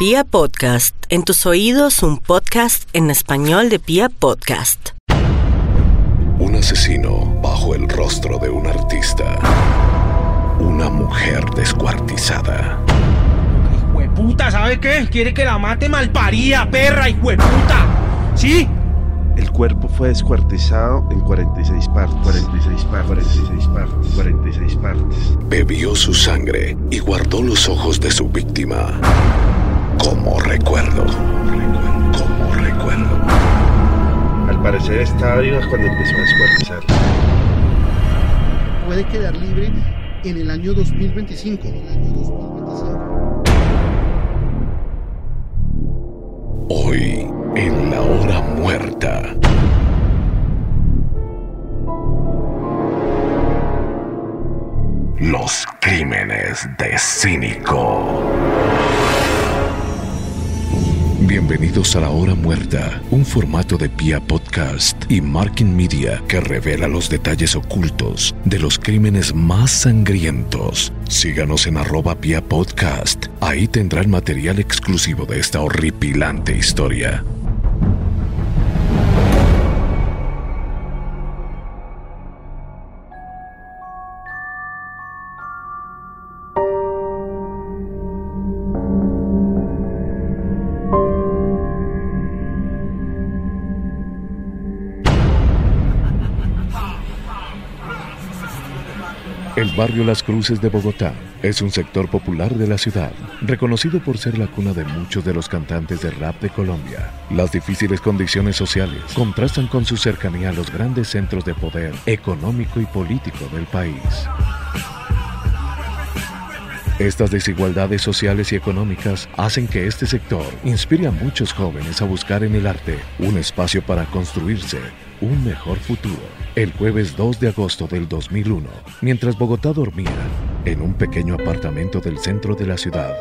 Pia Podcast, en tus oídos un podcast en español de Pia Podcast. Un asesino bajo el rostro de un artista. Una mujer descuartizada. Hijueputa, ¿sabe qué? Quiere que la mate malparida, perra, hijueputa. ¿Sí? El cuerpo fue descuartizado en 46 partes. 46 partes. 46 partes. 46 partes. Bebió su sangre y guardó los ojos de su víctima. Como recuerdo. Como recuerdo. Al parecer estaba viva cuando empezó a descuartizar. puede quedar libre en el año 2025. En el año 2025. Hoy, en la hora muerta. Los crímenes de Cínico. Bienvenidos a la hora muerta, un formato de Pia Podcast y Marking Media que revela los detalles ocultos de los crímenes más sangrientos. Síganos en arroba Pia Podcast, ahí tendrán material exclusivo de esta horripilante historia. Barrio Las Cruces de Bogotá es un sector popular de la ciudad, reconocido por ser la cuna de muchos de los cantantes de rap de Colombia. Las difíciles condiciones sociales contrastan con su cercanía a los grandes centros de poder económico y político del país. Estas desigualdades sociales y económicas hacen que este sector inspire a muchos jóvenes a buscar en el arte un espacio para construirse un mejor futuro. El jueves 2 de agosto del 2001, mientras Bogotá dormía en un pequeño apartamento del centro de la ciudad,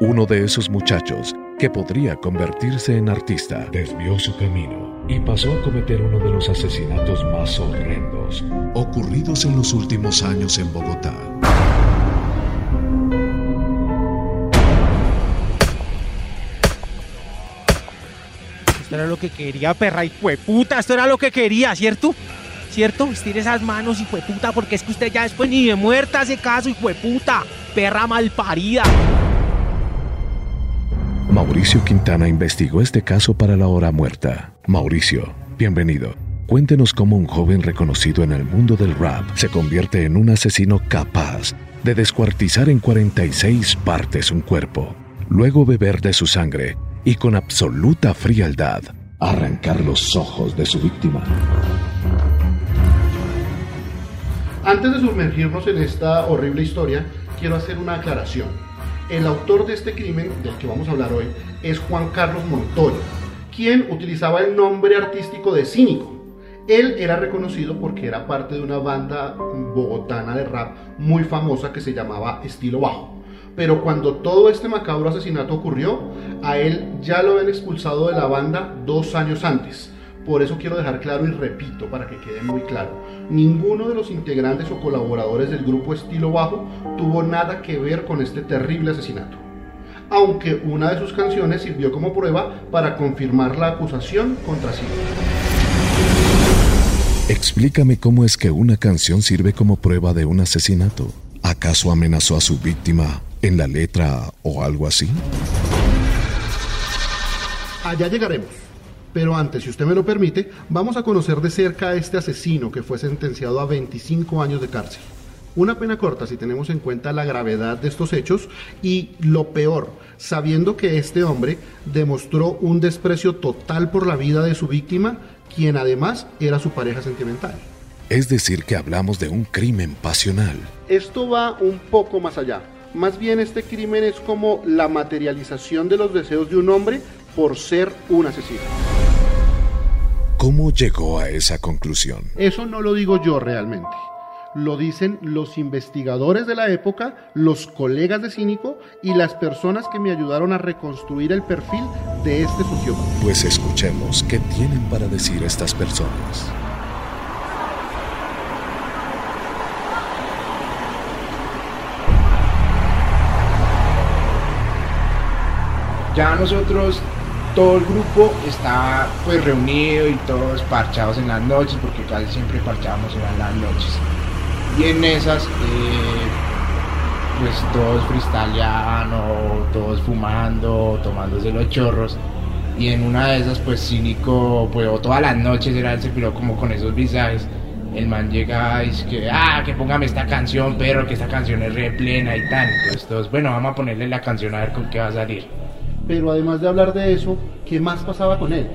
uno de esos muchachos que podría convertirse en artista desvió su camino y pasó a cometer uno de los asesinatos más horrendos ocurridos en los últimos años en Bogotá. Esto era lo que quería, perra, hijueputa. Esto era lo que quería, ¿cierto? ¿Cierto? Estire esas manos, hijueputa, porque es que usted ya después ni de muerta hace caso, hijueputa. Perra malparida. Mauricio Quintana investigó este caso para la hora muerta. Mauricio, bienvenido. Cuéntenos cómo un joven reconocido en el mundo del rap se convierte en un asesino capaz de descuartizar en 46 partes un cuerpo, luego beber de su sangre y con absoluta frialdad arrancar los ojos de su víctima. Antes de sumergirnos en esta horrible historia, quiero hacer una aclaración. El autor de este crimen, del que vamos a hablar hoy, es Juan Carlos Montoya, quien utilizaba el nombre artístico de Cínico. Él era reconocido porque era parte de una banda bogotana de rap muy famosa que se llamaba Estilo Bajo. Pero cuando todo este macabro asesinato ocurrió, a él ya lo habían expulsado de la banda dos años antes. Por eso quiero dejar claro y repito para que quede muy claro, ninguno de los integrantes o colaboradores del grupo Estilo Bajo tuvo nada que ver con este terrible asesinato. Aunque una de sus canciones sirvió como prueba para confirmar la acusación contra sí. Explícame cómo es que una canción sirve como prueba de un asesinato. ¿Acaso amenazó a su víctima en la letra o algo así? Allá llegaremos. Pero antes, si usted me lo permite, vamos a conocer de cerca a este asesino que fue sentenciado a 25 años de cárcel. Una pena corta si tenemos en cuenta la gravedad de estos hechos y lo peor, sabiendo que este hombre demostró un desprecio total por la vida de su víctima, quien además era su pareja sentimental. Es decir, que hablamos de un crimen pasional. Esto va un poco más allá. Más bien este crimen es como la materialización de los deseos de un hombre por ser un asesino. ¿Cómo llegó a esa conclusión? Eso no lo digo yo realmente. Lo dicen los investigadores de la época, los colegas de Cínico y las personas que me ayudaron a reconstruir el perfil de este sociópata. Pues escuchemos qué tienen para decir estas personas. Ya nosotros, todo el grupo estaba pues reunido y todos parchados en las noches, porque casi siempre parchábamos en las noches. Y en esas, eh, pues todos freestyleaban o todos fumando, tomándose los chorros. Y en una de esas, pues Cínico, pues todas las noches era él se piró como con esos visajes. El man llega y dice que, ah, que póngame esta canción, pero que esta canción es re plena y tal. Entonces todos, bueno, vamos a ponerle la canción a ver con qué va a salir. Pero además de hablar de eso, ¿qué más pasaba con él?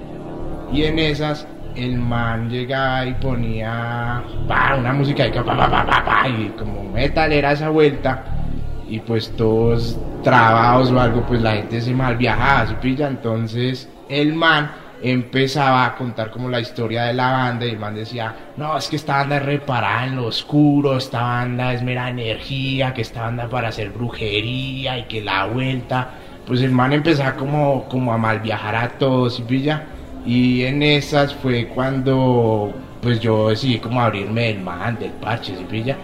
Y en esas, el man llegaba y ponía pa, una música y, pa, pa, y como metal era esa vuelta. Y pues todos trabados o algo, pues la gente se mal viajaba, ¿sí pilla? Entonces el man empezaba a contar como la historia de la banda y el man decía, no, es que esta banda es reparada en lo oscuro, esta banda es mera energía, que esta banda para hacer brujería y que la vuelta, pues el man empezaba como, como a mal viajar a todos, ¿sí pilla? Y en esas fue cuando pues yo decidí como abrirme del man, del parche, ¿sí pilla?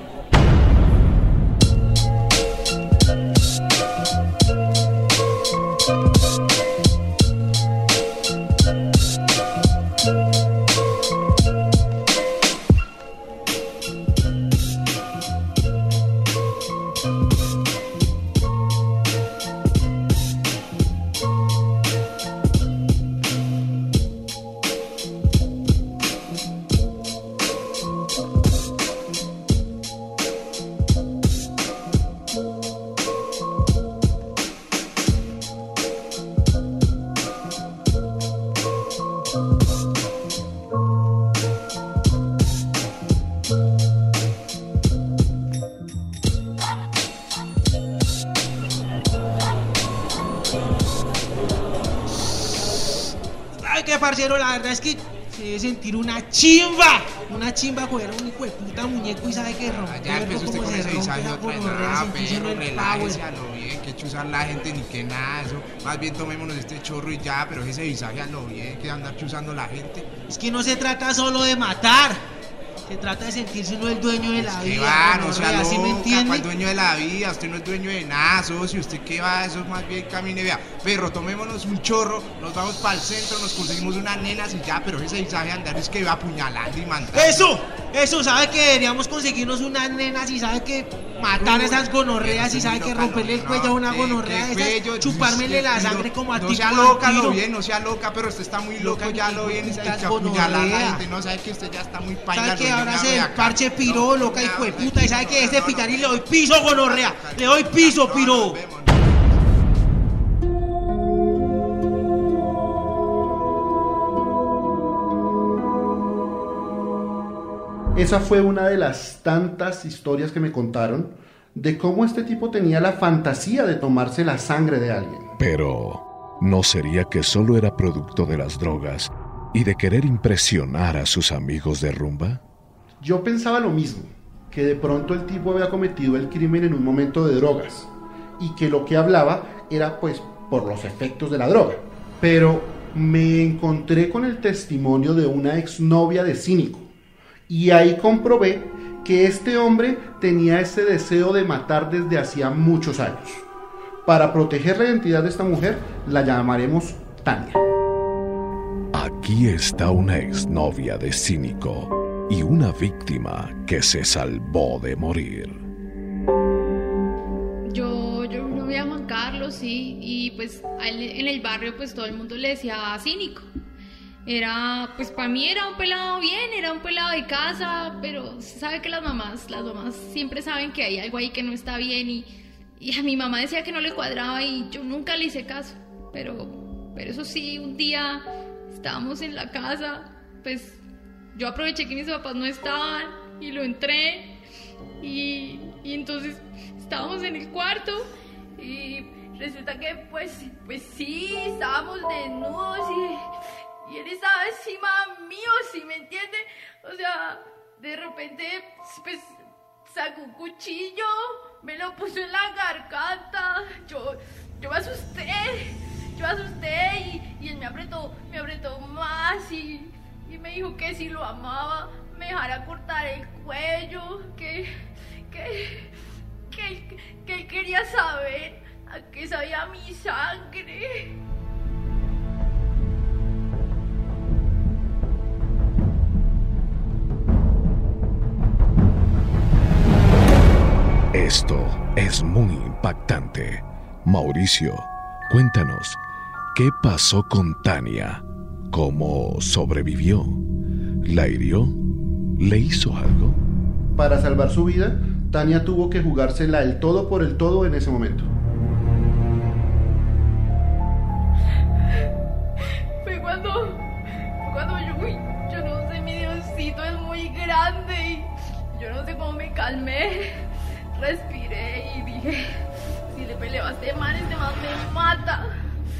Parcero, la verdad es que se debe sentir una chimba. Una chimba coger un hijo de puta muñeco y sabe que rompe. Ya empezó usted con ese visaje otra vez. Ah, perro, relájese a lo bien, que chuzar la gente ni que nada, eso. Más bien tomémonos este chorro y ya, pero ese visaje a lo bien, que andar chuzando la gente. Es que no se trata solo de matar. Se trata de sentirse uno el dueño de la vida. va, no sea gonorrea, ¿sí me loca, entiende? ¿cuál dueño de la vida? Usted no es dueño de nada, socio. ¿Usted qué va? Eso es más bien camine, vea. Perro, tomémonos un chorro, nos vamos para el centro, nos conseguimos unas nenas y ya, pero ese visaje andar es que va apuñalando y mandando. Eso, eso, sabe que deberíamos conseguirnos unas nenas y sabe que matar a esas gonorreas y sabe que romperle el cuello a una ¿Qué- gonorrea esas, chupármele la No, sangre como a no ti. sea como loca, lo bien, no sea loca, pero usted está muy loco, ya lo bien, a la gente, no sabe que usted ya está muy paila. ¿Sabe que ahora se parche piró, No, loca y puta? ¿Y sabe que no, este no, no, le doy no, piso, no, gonorrea? no, Le doy piso, no, Esa fue una de las tantas historias que me contaron de cómo este tipo tenía la fantasía de tomarse la sangre de alguien. Pero, ¿no sería que solo era producto de las drogas y de querer impresionar a sus amigos de rumba? Yo pensaba lo mismo, que de pronto el tipo había cometido el crimen en un momento de drogas y que lo que hablaba era pues por los efectos de la droga. Pero me encontré con el testimonio de una exnovia de Cínico y ahí comprobé que este hombre tenía ese deseo de matar desde hacía muchos años. Para proteger la identidad de esta mujer, la llamaremos Tania. Aquí está una exnovia de cínico y una víctima que se salvó de morir. Yo, yo no vi a Juan Carlos, sí, y pues en el barrio pues todo el mundo le decía cínico. Era, pues para mí era un pelado bien, era un pelado de casa, pero sabe que las mamás, las mamás siempre saben que hay algo ahí que no está bien y, y a mi mamá decía que no le cuadraba y yo nunca le hice caso. Pero, pero eso sí, un día estábamos en la casa, pues yo aproveché que mis papás no estaban y lo entré y, y entonces estábamos en el cuarto y resulta que pues, pues sí, estábamos desnudos y, y él estaba encima mío, ¿sí me entiende? O sea, de repente pues sacó un cuchillo, me lo puso en la garganta, yo, yo me asusté, yo me asusté y, y él me apretó, me apretó más y, y me dijo que si lo amaba me dejara cortar el cuello, que, que, que él quería saber a qué sabía mi sangre. Esto es muy impactante. Mauricio, cuéntanos, ¿qué pasó con Tania? ¿Cómo sobrevivió? ¿La hirió? ¿Le hizo algo? Para salvar su vida, Tania tuvo que jugársela el todo por el todo en ese momento. Fue cuando, fue cuando yo, yo no sé, mi Diosito es muy grande y yo no sé cómo me calmé, respiré y dije, si le peleo a este man, este man me mata.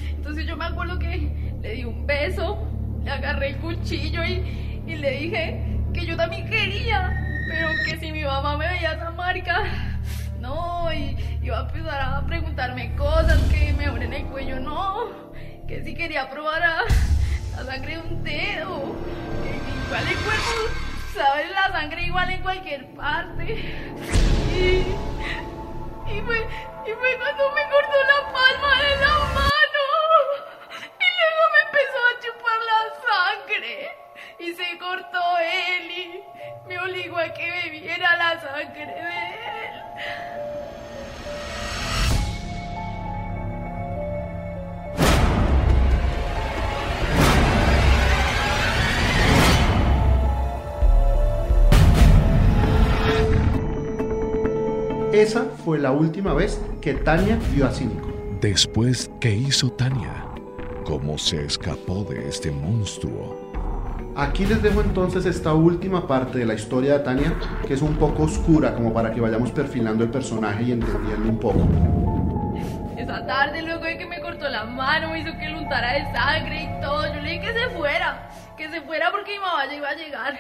Entonces yo me acuerdo que le di un beso, le agarré el cuchillo y, y le dije que yo también quería, pero que si mi mamá me veía esa marca, no, y iba a empezar a preguntarme cosas que me abren el cuello, no, que si quería probar a, la sangre de un dedo, que igual el cuerpo, sabes, la sangre igual en cualquier parte. Y, y fue, y fue cuando me cortó la palma de la mano. Y luego me empezó a chupar la sangre. Y se cortó él y me obligó a que bebiera la sangre de él. Esa fue la última vez que Tania vio a Cínico. Después, ¿qué hizo Tania? ¿Cómo se escapó de este monstruo? Aquí les dejo entonces esta última parte de la historia de Tania, que es un poco oscura, como para que vayamos perfilando el personaje y entendiendo un poco. Esa tarde, luego de que me cortó la mano, me hizo que le untara de sangre y todo. Yo le dije que se fuera, que se fuera porque mi mamá ya iba a llegar.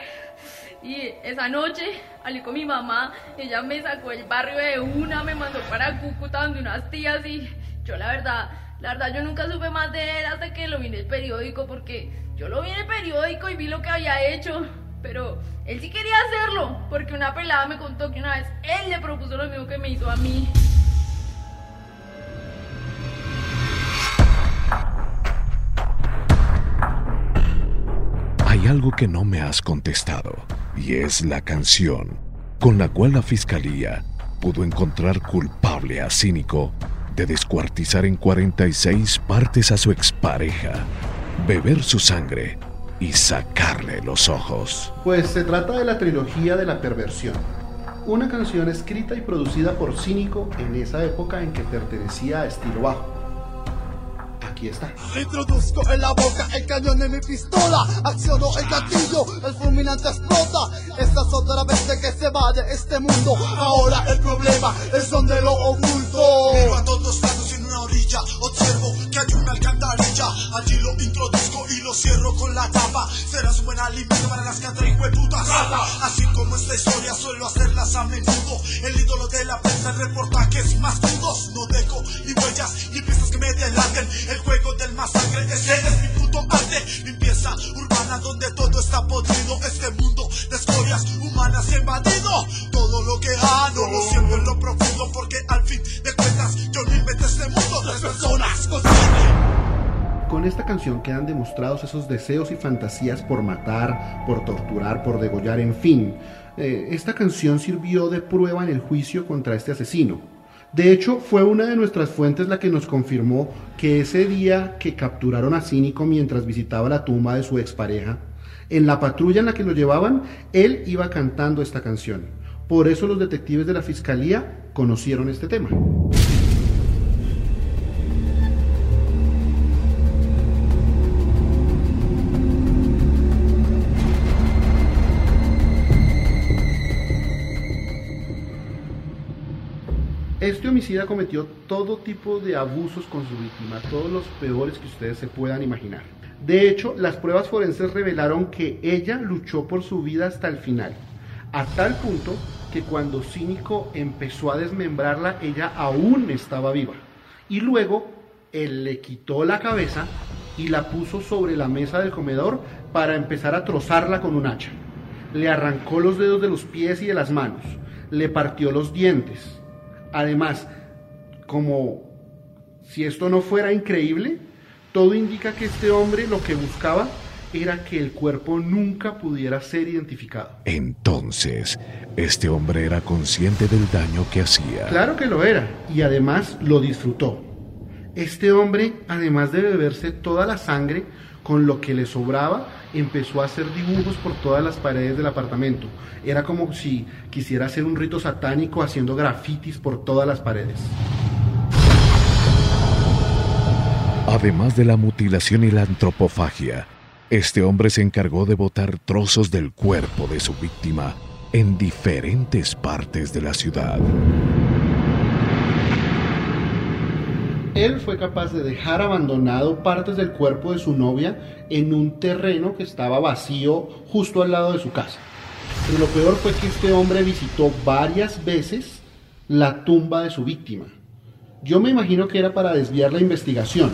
Y esa noche salí con mi mamá, ella me sacó del barrio de una, me mandó para Cúcuta donde unas tías y yo la verdad, la verdad yo nunca supe más de él hasta que lo vi en el periódico porque yo lo vi en el periódico y vi lo que había hecho. Pero él sí quería hacerlo porque una pelada me contó que una vez él le propuso lo mismo que me hizo a mí. Hay algo que no me has contestado, y es la canción con la cual la fiscalía pudo encontrar culpable a Cínico de descuartizar en 46 partes a su expareja, beber su sangre y sacarle los ojos. Pues se trata de la trilogía de la perversión, una canción escrita y producida por Cínico en esa época en que pertenecía a Estilo Bajo. Introduzco en la boca el cañón de mi pistola. Acciono el gatillo, el fulminante explota. Esta es otra vez de que se va de este mundo. Ahora el problema es donde lo oculto. Miro a todos lados orilla. Observo que hay una alcantarilla. Allí lo introduzco y lo cierro con la tapa. Serás un buen alimento para las que atraen putas. Así como esta historia suelo hacerlas a menudo. El ídolo de la prensa en reportajes más crudos. No dejo ni huellas ni pistas que me delaten. El juego del masacre, ese es mi puto arte. Limpieza urbana donde todo está podrido. Este mundo de escorias humanas invadido. Todo lo que hago lo siento en lo profundo. Porque Con esta canción quedan demostrados esos deseos y fantasías por matar, por torturar, por degollar, en fin. Eh, esta canción sirvió de prueba en el juicio contra este asesino. De hecho, fue una de nuestras fuentes la que nos confirmó que ese día que capturaron a Cínico mientras visitaba la tumba de su expareja, en la patrulla en la que lo llevaban, él iba cantando esta canción. Por eso los detectives de la fiscalía conocieron este tema. Homicida cometió todo tipo de abusos con su víctima, todos los peores que ustedes se puedan imaginar. De hecho, las pruebas forenses revelaron que ella luchó por su vida hasta el final, a tal punto que cuando Cínico empezó a desmembrarla, ella aún estaba viva. Y luego, él le quitó la cabeza y la puso sobre la mesa del comedor para empezar a trozarla con un hacha. Le arrancó los dedos de los pies y de las manos, le partió los dientes. Además, como si esto no fuera increíble, todo indica que este hombre lo que buscaba era que el cuerpo nunca pudiera ser identificado. Entonces, este hombre era consciente del daño que hacía. Claro que lo era, y además lo disfrutó. Este hombre, además de beberse toda la sangre, con lo que le sobraba, empezó a hacer dibujos por todas las paredes del apartamento. Era como si quisiera hacer un rito satánico haciendo grafitis por todas las paredes. Además de la mutilación y la antropofagia, este hombre se encargó de botar trozos del cuerpo de su víctima en diferentes partes de la ciudad. Él fue capaz de dejar abandonado partes del cuerpo de su novia en un terreno que estaba vacío justo al lado de su casa. Pero lo peor fue que este hombre visitó varias veces la tumba de su víctima. Yo me imagino que era para desviar la investigación,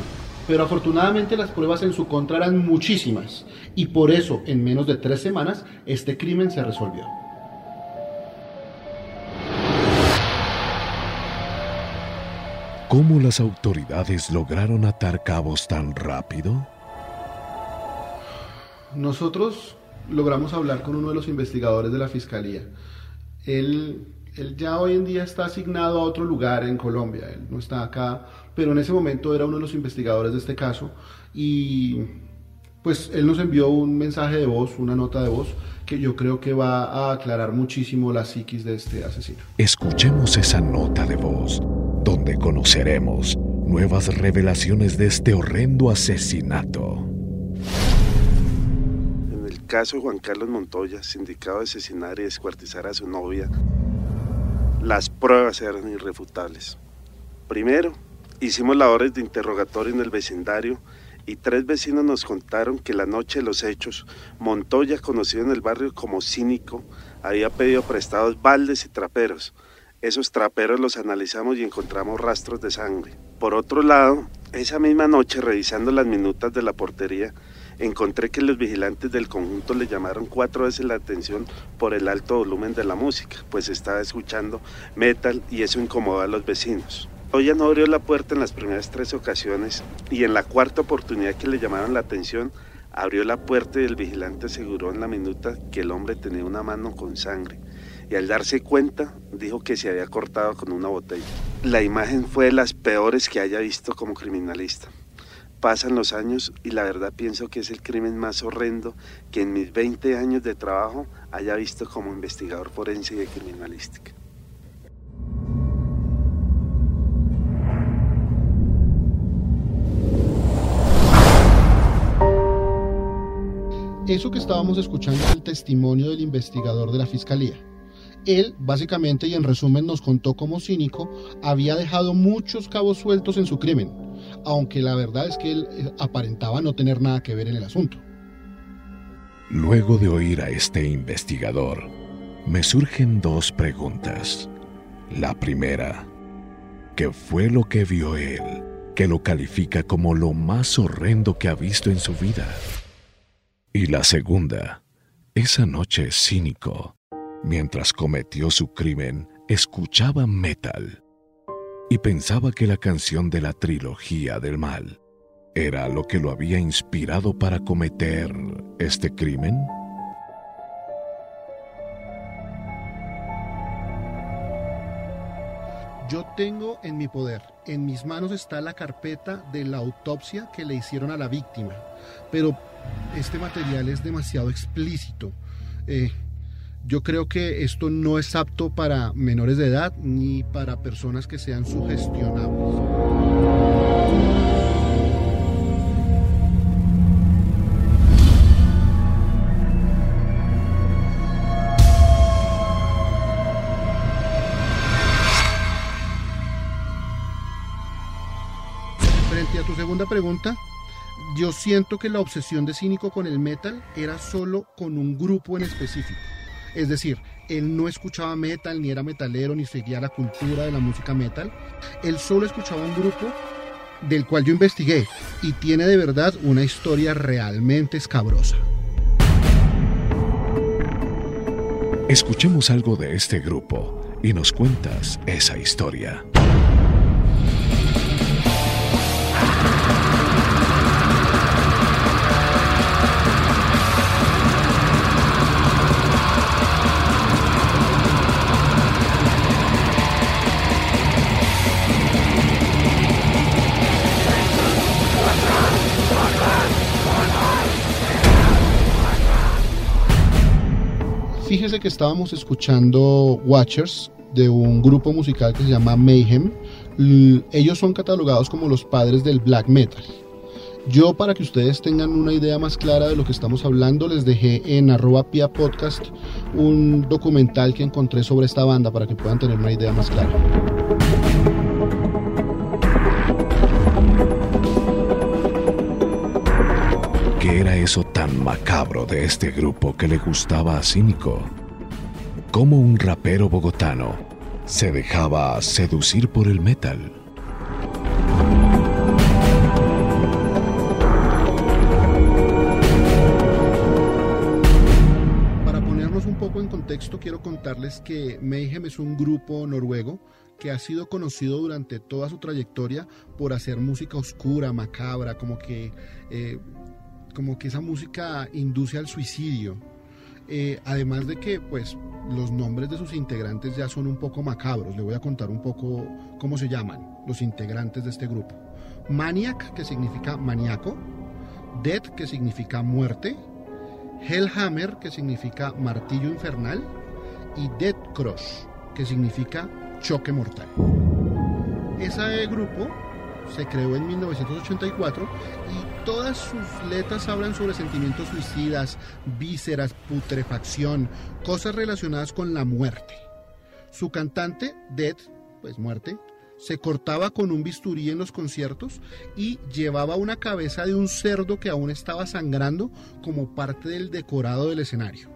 pero afortunadamente las pruebas en su contra eran muchísimas y por eso en menos de tres semanas este crimen se resolvió. ¿Cómo las autoridades lograron atar cabos tan rápido? Nosotros logramos hablar con uno de los investigadores de la fiscalía. Él, él, ya hoy en día está asignado a otro lugar en Colombia, él no está acá, pero en ese momento era uno de los investigadores de este caso y pues él nos envió un mensaje de voz, una nota de voz, que yo creo que va a aclarar muchísimo la psiquis de este asesino. Escuchemos esa nota de voz donde conoceremos nuevas revelaciones de este horrendo asesinato. En el caso de Juan Carlos Montoya, sindicado de asesinar y descuartizar a su novia, las pruebas eran irrefutables. Primero, hicimos labores de interrogatorio en el vecindario y tres vecinos nos contaron que la noche de los hechos, Montoya, conocido en el barrio como cínico, había pedido prestados baldes y traperos esos traperos los analizamos y encontramos rastros de sangre. Por otro lado, esa misma noche, revisando las minutas de la portería, encontré que los vigilantes del conjunto le llamaron cuatro veces la atención por el alto volumen de la música, pues estaba escuchando metal y eso incomodó a los vecinos. Oya no abrió la puerta en las primeras tres ocasiones y en la cuarta oportunidad que le llamaron la atención, abrió la puerta y el vigilante aseguró en la minuta que el hombre tenía una mano con sangre y al darse cuenta dijo que se había cortado con una botella. La imagen fue de las peores que haya visto como criminalista. Pasan los años y la verdad pienso que es el crimen más horrendo que en mis 20 años de trabajo haya visto como investigador forense y de criminalística. Eso que estábamos escuchando es el testimonio del investigador de la fiscalía. Él, básicamente y en resumen, nos contó cómo Cínico había dejado muchos cabos sueltos en su crimen, aunque la verdad es que él eh, aparentaba no tener nada que ver en el asunto. Luego de oír a este investigador, me surgen dos preguntas. La primera, ¿qué fue lo que vio él que lo califica como lo más horrendo que ha visto en su vida? Y la segunda, esa noche cínico Mientras cometió su crimen, escuchaba metal y pensaba que la canción de la trilogía del mal era lo que lo había inspirado para cometer este crimen. Yo tengo en mi poder, en mis manos está la carpeta de la autopsia que le hicieron a la víctima, pero este material es demasiado explícito. Eh, yo creo que esto no es apto para menores de edad ni para personas que sean sugestionables. Frente a tu segunda pregunta, yo siento que la obsesión de Cínico con el metal era solo con un grupo en específico. Es decir, él no escuchaba metal, ni era metalero, ni seguía la cultura de la música metal. Él solo escuchaba un grupo del cual yo investigué y tiene de verdad una historia realmente escabrosa. Escuchemos algo de este grupo y nos cuentas esa historia. Que estábamos escuchando Watchers de un grupo musical que se llama Mayhem. Ellos son catalogados como los padres del black metal. Yo, para que ustedes tengan una idea más clara de lo que estamos hablando, les dejé en arroba pia podcast un documental que encontré sobre esta banda para que puedan tener una idea más clara. ¿Qué era eso tan macabro de este grupo que le gustaba a Cínico? ¿Cómo un rapero bogotano se dejaba seducir por el metal? Para ponernos un poco en contexto, quiero contarles que Mayhem es un grupo noruego que ha sido conocido durante toda su trayectoria por hacer música oscura, macabra, como que, eh, como que esa música induce al suicidio. Eh, además de que, pues, los nombres de sus integrantes ya son un poco macabros. Le voy a contar un poco cómo se llaman los integrantes de este grupo. Maniac, que significa maníaco. Death, que significa muerte. Hellhammer, que significa martillo infernal, y Death Crush, que significa choque mortal. Ese grupo se creó en 1984 y todas sus letras hablan sobre sentimientos suicidas, vísceras, putrefacción, cosas relacionadas con la muerte. Su cantante, Death, pues muerte, se cortaba con un bisturí en los conciertos y llevaba una cabeza de un cerdo que aún estaba sangrando como parte del decorado del escenario.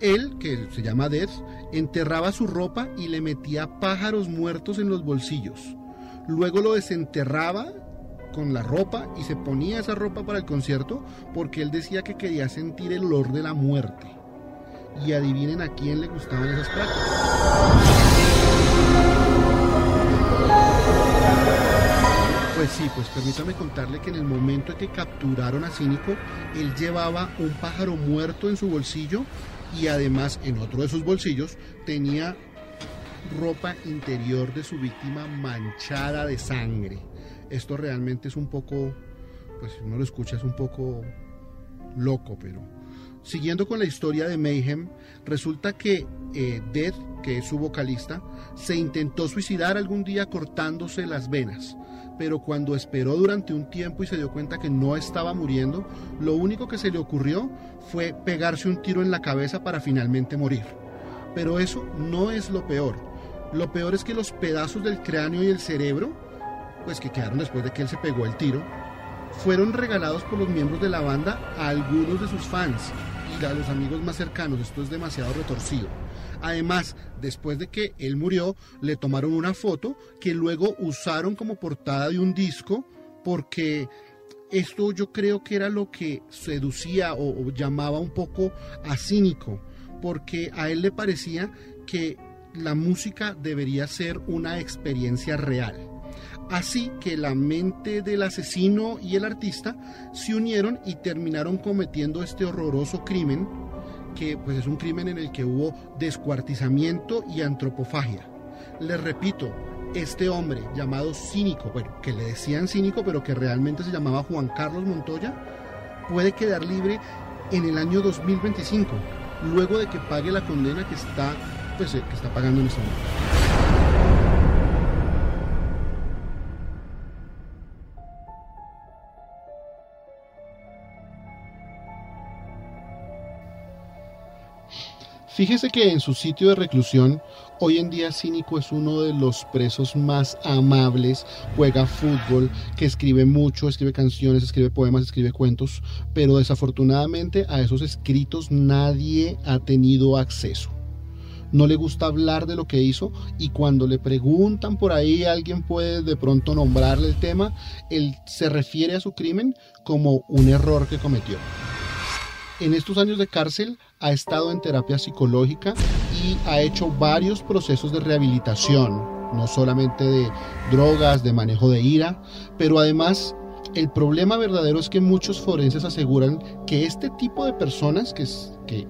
Él, que se llama Death, enterraba su ropa y le metía pájaros muertos en los bolsillos. Luego lo desenterraba con la ropa y se ponía esa ropa para el concierto porque él decía que quería sentir el olor de la muerte. Y adivinen a quién le gustaban esas prácticas. Pues sí, pues permítame contarle que en el momento en que capturaron a Cínico, él llevaba un pájaro muerto en su bolsillo y además en otro de sus bolsillos tenía ropa interior de su víctima manchada de sangre. Esto realmente es un poco, pues si uno lo escucha es un poco loco, pero siguiendo con la historia de Mayhem, resulta que eh, Death, que es su vocalista, se intentó suicidar algún día cortándose las venas. Pero cuando esperó durante un tiempo y se dio cuenta que no estaba muriendo, lo único que se le ocurrió fue pegarse un tiro en la cabeza para finalmente morir. Pero eso no es lo peor. Lo peor es que los pedazos del cráneo y el cerebro, pues que quedaron después de que él se pegó el tiro, fueron regalados por los miembros de la banda a algunos de sus fans y a los amigos más cercanos. Esto es demasiado retorcido. Además, después de que él murió, le tomaron una foto que luego usaron como portada de un disco porque esto yo creo que era lo que seducía o, o llamaba un poco a cínico, porque a él le parecía que la música debería ser una experiencia real. Así que la mente del asesino y el artista se unieron y terminaron cometiendo este horroroso crimen, que pues es un crimen en el que hubo descuartizamiento y antropofagia. Les repito, este hombre llamado Cínico, bueno, que le decían Cínico, pero que realmente se llamaba Juan Carlos Montoya, puede quedar libre en el año 2025, luego de que pague la condena que está, pues, que está pagando en este momento. Fíjese que en su sitio de reclusión, hoy en día Cínico es uno de los presos más amables, juega fútbol, que escribe mucho, escribe canciones, escribe poemas, escribe cuentos, pero desafortunadamente a esos escritos nadie ha tenido acceso. No le gusta hablar de lo que hizo y cuando le preguntan por ahí, alguien puede de pronto nombrarle el tema, él se refiere a su crimen como un error que cometió. En estos años de cárcel ha estado en terapia psicológica y ha hecho varios procesos de rehabilitación, no solamente de drogas, de manejo de ira, pero además el problema verdadero es que muchos forenses aseguran que este tipo de personas que,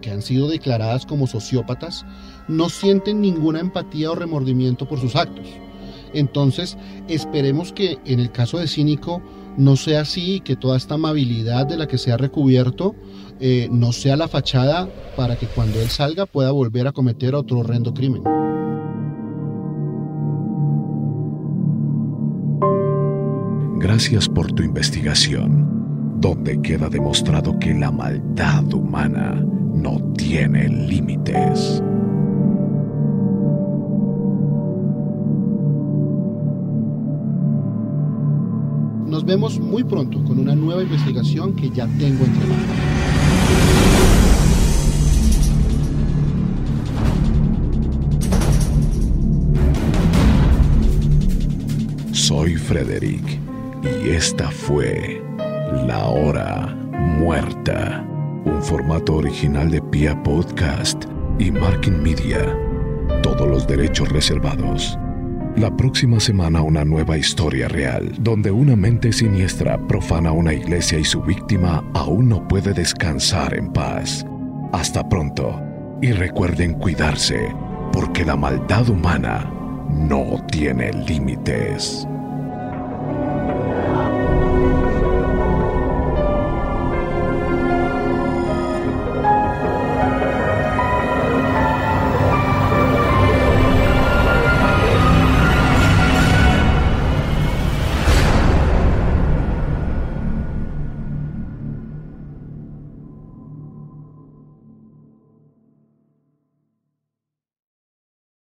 que, han sido declaradas como sociópatas no sienten ninguna empatía o remordimiento por sus actos. Entonces, esperemos que en el caso de Cínico no sea así, que toda esta amabilidad de la que se ha recubierto eh, no sea la fachada para que cuando él salga pueda volver a cometer otro horrendo crimen. Gracias por tu investigación, donde queda demostrado que la maldad humana no tiene límites. Nos vemos muy pronto con una nueva investigación que ya tengo entre manos. Soy Frederick y esta fue La Hora Muerta, un formato original de Pia Podcast y Marking Media. Todos los derechos reservados. La próxima semana una nueva historia real, donde una mente siniestra profana una iglesia y su víctima aún no puede descansar en paz. Hasta pronto y recuerden cuidarse, porque la maldad humana no tiene límites.